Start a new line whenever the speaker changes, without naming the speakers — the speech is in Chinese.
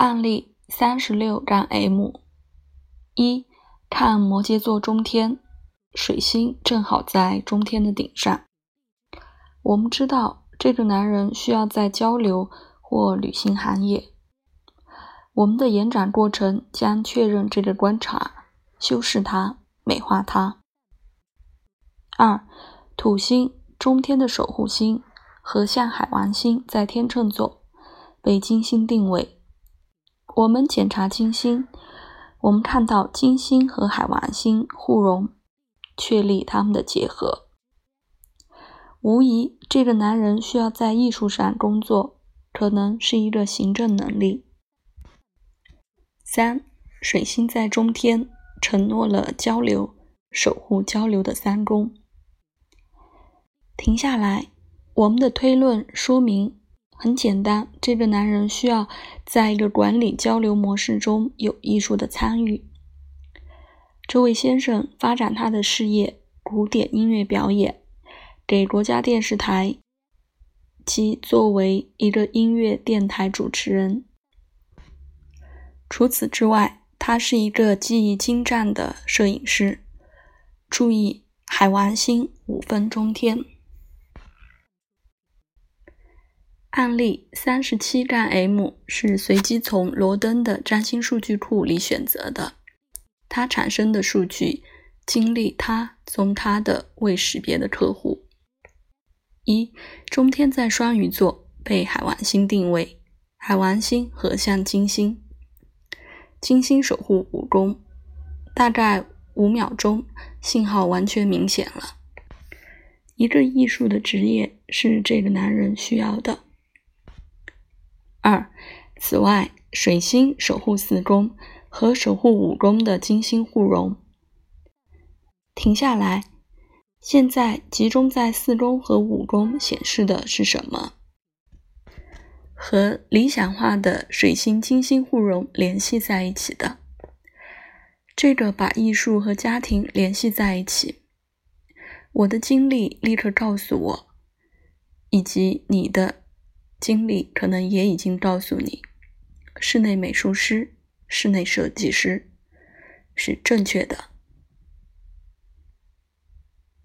案例三十六杠 M 一，看摩羯座中天，水星正好在中天的顶上。我们知道这个男人需要在交流或旅行行业。我们的延展过程将确认这个观察，修饰它，美化它。二，土星中天的守护星和向海王星在天秤座，被金星定位。我们检查金星，我们看到金星和海王星互融，确立他们的结合。无疑，这个男人需要在艺术上工作，可能是一个行政能力。三，水星在中天，承诺了交流，守护交流的三宫。停下来，我们的推论说明。很简单，这个男人需要在一个管理交流模式中有艺术的参与。这位先生发展他的事业，古典音乐表演，给国家电视台，即作为一个音乐电台主持人。除此之外，他是一个技艺精湛的摄影师。注意，海王星五分钟天。案例三十七杠 M 是随机从罗登的占星数据库里选择的，它产生的数据经历他从他的未识别的客户。一中天在双鱼座被海王星定位，海王星合向金星，金星守护五宫，大概五秒钟，信号完全明显了。一个艺术的职业是这个男人需要的。二，此外，水星守护四宫和守护五宫的金星互融。停下来，现在集中在四宫和五宫显示的是什么？和理想化的水星金星互融联系在一起的，这个把艺术和家庭联系在一起。我的经历立刻告诉我，以及你的。经历可能也已经告诉你，室内美术师、室内设计师是正确的。